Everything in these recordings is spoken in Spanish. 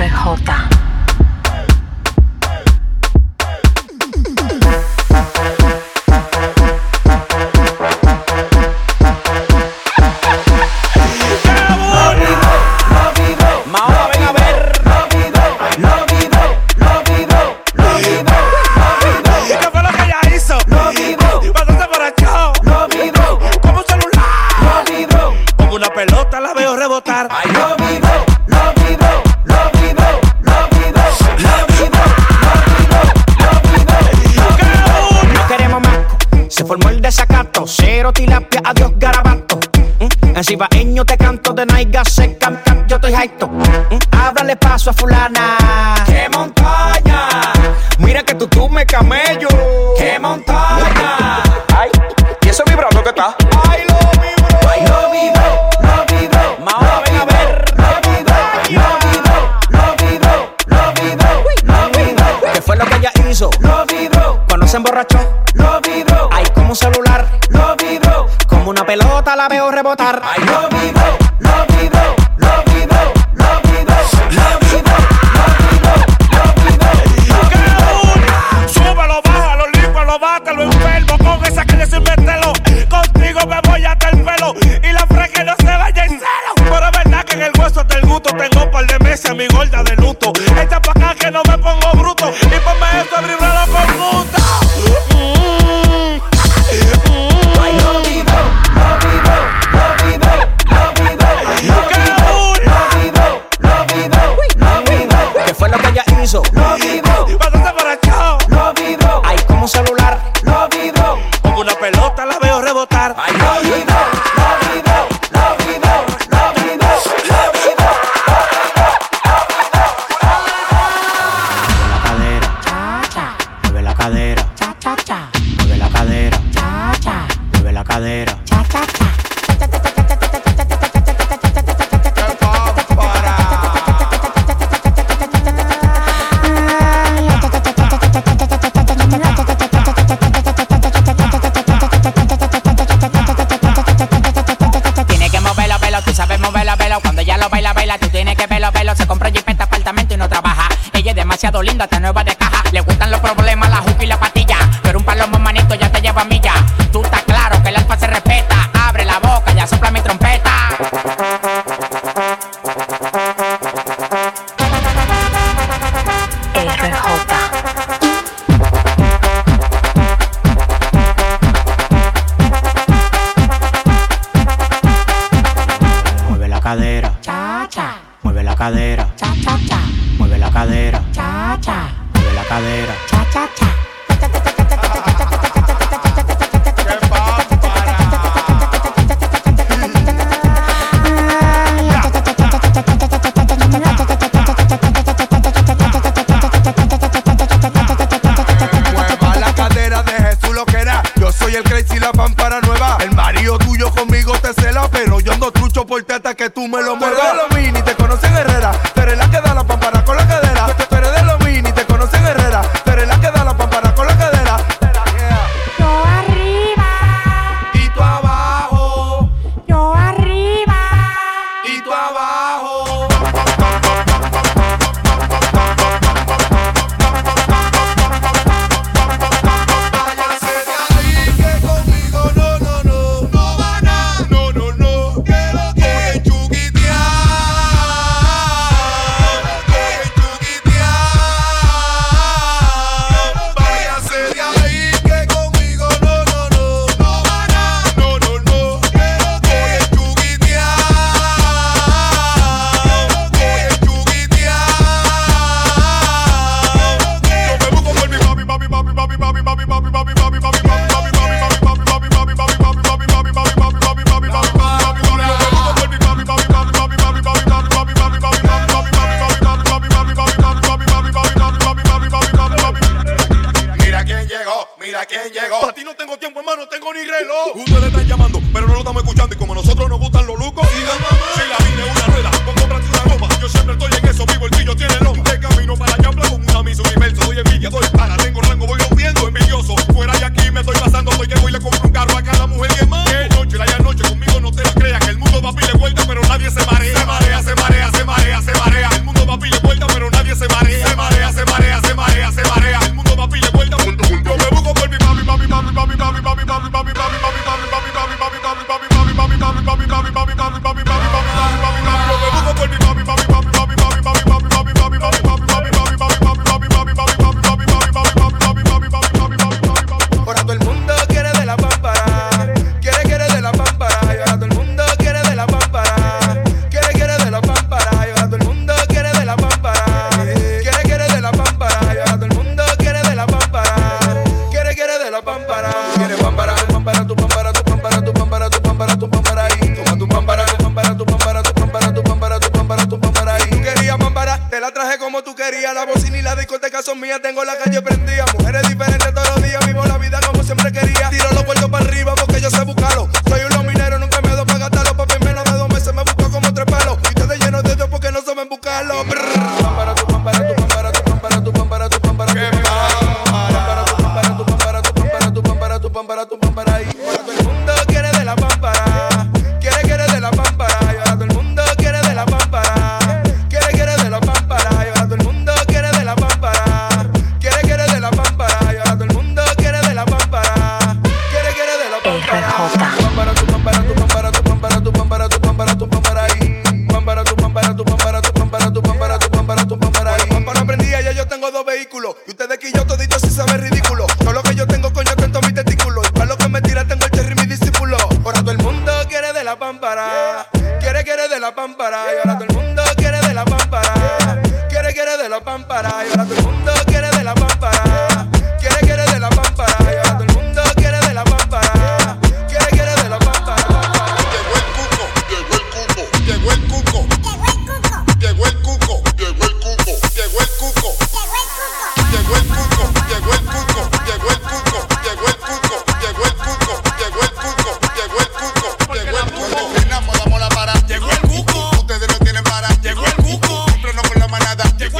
最后打。estoy alto. Mm, Ábrale paso a fulana. ¡Qué montaña! Mira que tú tú me camello. ¡Qué montaña! ¡Ay! ¿Y eso vibrando que está? ¡Ay, lo vibro! ¡Ay, lo vibro! ¡Lo vibro! ¡Mamá, ven a ver! ¡Lo vibro! ¡Lo vibro! ¡Lo vibro! ¡Lo vibro! ¡Lo vibro! ¿Qué fue lo que ella hizo? ¡Lo vibro! Cuando se emborrachó. ¡Lo vibro! ¡Ay, como un celular! ¡Lo vibro! Como una pelota la veo rebotar. ¡Ay, lo vibro! Mueve la cadera, cha cha. Mueve la cadera. tengo la calle. nada. Llegó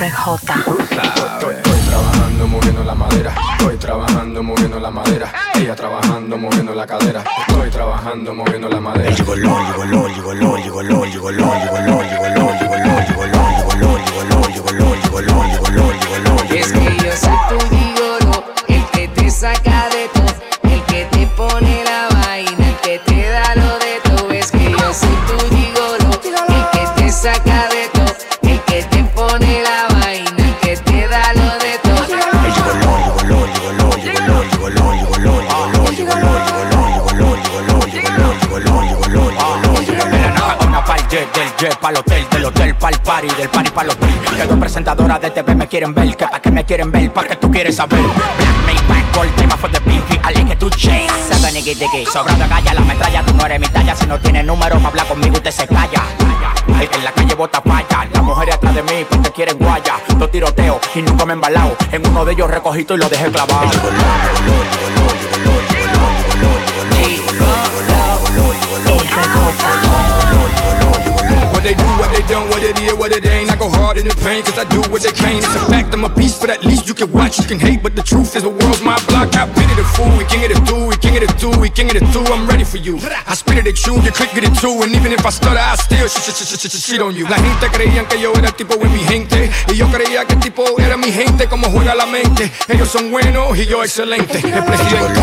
RJ. Estoy, trabajando, moviendo la madera. Estoy trabajando, moviendo la madera. Ella trabajando, moviendo la cadera. Estoy trabajando, moviendo la madera. Llegó LOL, llegó LOL, llegó presentadoras de TV me quieren ver, que para que me quieren ver, para que tú quieres saber. Black Maybach, Gold, tema fue de Pinky, alguien que tú chase. Sabe niggy diggy, sobrando calla la metralla, tú no eres mi talla, si no tienes número, me habla conmigo, usted se calla. En la calle bota falla, las mujeres atrás de mí porque quieren guaya. Dos tiroteos y nunca me he embalado, en uno de ellos recogito y lo dejé clavado. What they do, what they done, what it is, what it ain't. I go hard in the pain, cause I do what they can. It's a fact, I'm a beast, but at least you can watch, you can hate. But the truth is, the world's my block. I've been it a fool, we can get it two, we can get it two, we can get it two. I'm ready for you. I spit it at you, you click it at two. And even if I stutter, I still shit, shit, shit, shit, shit, shit on you. La gente creían que yo era el tipo en mi gente. Y yo creía que el tipo era mi gente, como juega la mente. Ellos son buenos y yo excelente. El presidente.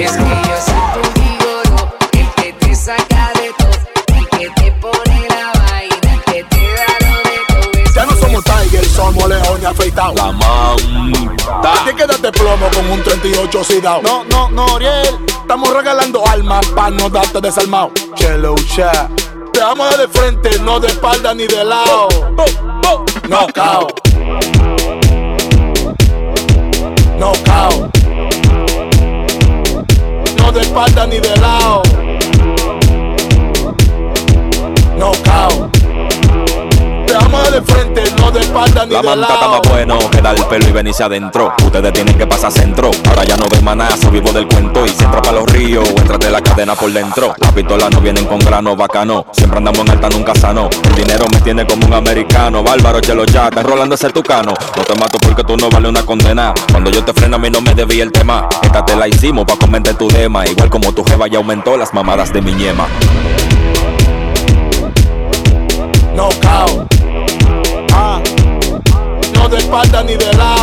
Es que yo soy tu vigoro, el que te saca de todo, el que te pone la vaina, el que te da lo de todo. Ya no somos Tiger, somos leones afeitados. La mamta. Aquí quédate plomo con un 38 sidao. No, no, no, Ariel. Estamos regalando almas pa' no darte desalmado. Chelo, cha. Te amo de frente, no de espalda ni de lado. No cao. No cao de espalda ni de lado. No cao. Te amo de frente, no de espalda ni La de manta más bueno que dar el pelo y venirse adentro. Ustedes tienen que pasar centro. Ahora ya no ven manazo, vivo del cuento. Y si entra para los ríos, de la cadena por dentro. Las pistolas no vienen con grano bacano. Siempre andamos en alta, nunca sano. El dinero me tiene como un americano. Bárbaro, chelo ya, está enrolando ese tucano. No te mato porque tú no vale una condena. Cuando yo te freno, a mí no me debí el tema. Esta te la hicimos pa' comentar tu tema. Igual como tu jeva ya aumentó las mamadas de mi ñema. No cao. Espalda ni de lado.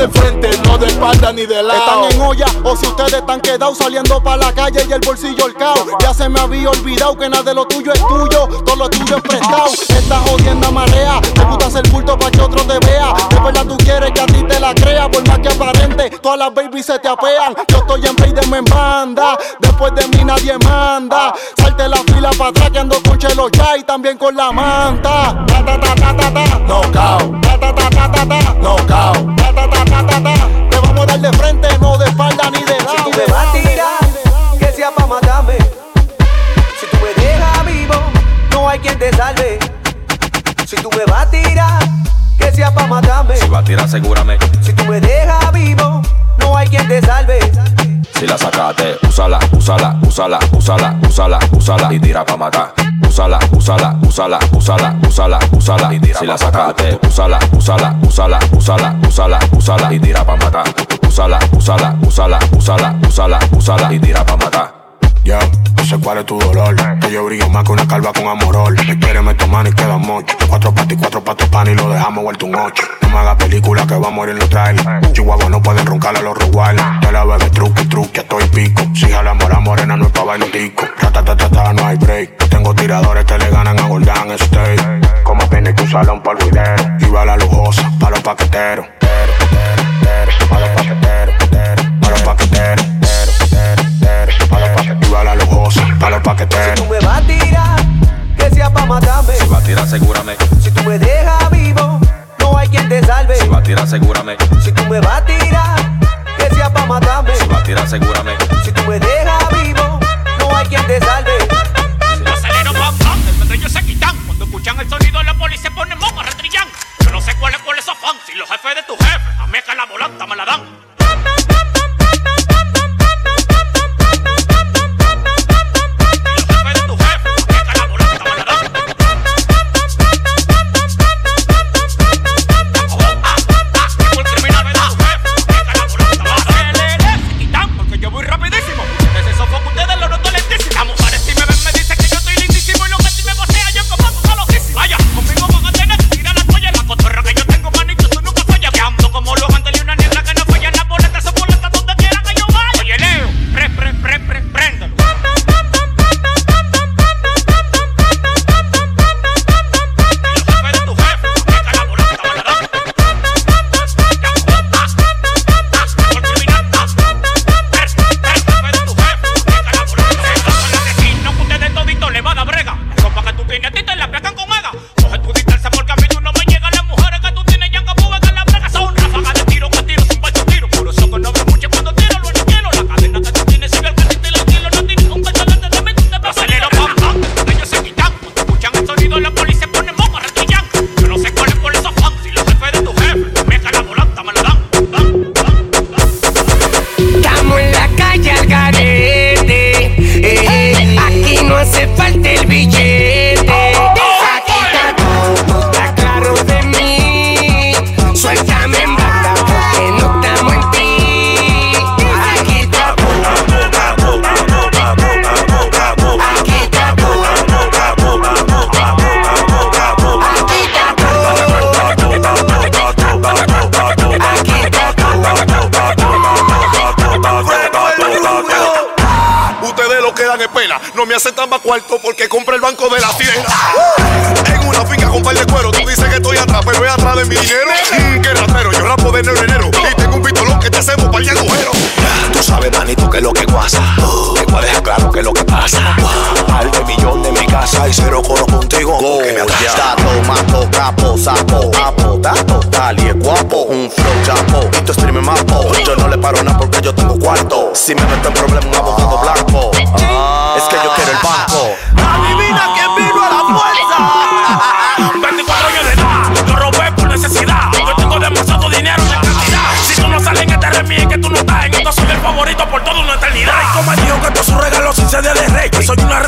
De frente, no de espalda ni de lado. Están en olla o si ustedes están quedados saliendo para la calle y el bolsillo el cao. Ya se me había olvidado que nada de lo tuyo es tuyo, todo lo tuyo es prestado. Esta jodienda marea, te gusta hacer culto para que otro te vea. De verdad tú quieres que a ti te la crea, por más que aparente, todas las babies se te apean. Yo estoy en play de me en banda, después de mí nadie manda. Salte la fila para atrás que ando con Chelo ya y también con la manta. Ta, ta, ta, ta, ta, ta. No cao. Tú me vas a tirar, que sea pa' matarme. Si va a tirar, asegúrame. Si tú me dejas vivo, no hay quien te salve. Si la sacaste, úsala, úsala, úsala, úsala, úsala, úsala y tira pa' matar. Úsala, úsala, úsala, úsala, úsala, úsala y tira Si la sacaste, úsala, úsala, úsala, úsala, úsala, úsala y tira pa' matar. Úsala, úsala, úsala, úsala, úsala, úsala y tira pa' matar. Yo, no sé cuál es tu dolor. Que yo brillo más que una calva con amorol. Me quiere, me toman y queda mocho. Cuatro patas y cuatro patos pan y lo dejamos vuelto un ocho. No me hagas película que va a morir en los trailers. Chihuahua no pueden roncar a los Rottweiler. Ya la bebé truque, truque, estoy pico. Si jala mora morena no es pa' bailar tico. Ratatatata, no hay break. Tengo tiradores que le ganan a Goldan State. Me aceptan más cuarto porque compré el banco de la tienda. En una finca con par de cuero. Tú dices que estoy atrás, pero voy atrás de mi dinero. Mm, qué ratero, yo rapo de enero enero. Y tengo un pistolón que te hacemos para el agujero. Tú sabes, manito, que es lo que pasa. Te voy a dejar claro que es lo que pasa. Par de millón de mi casa y cero coro contigo. porque me atrapa. Tato, mato, capo, sapo, apo, dato, tal y es guapo. Un flow chapo, y tu stream mapo. Yo no le paro nada porque yo tengo cuarto. Si me meto en problemas, un abogado. Tú estás en un el favorito por toda una eternidad. Y como dijo que todos sus regalos sin ser de rey. Que soy una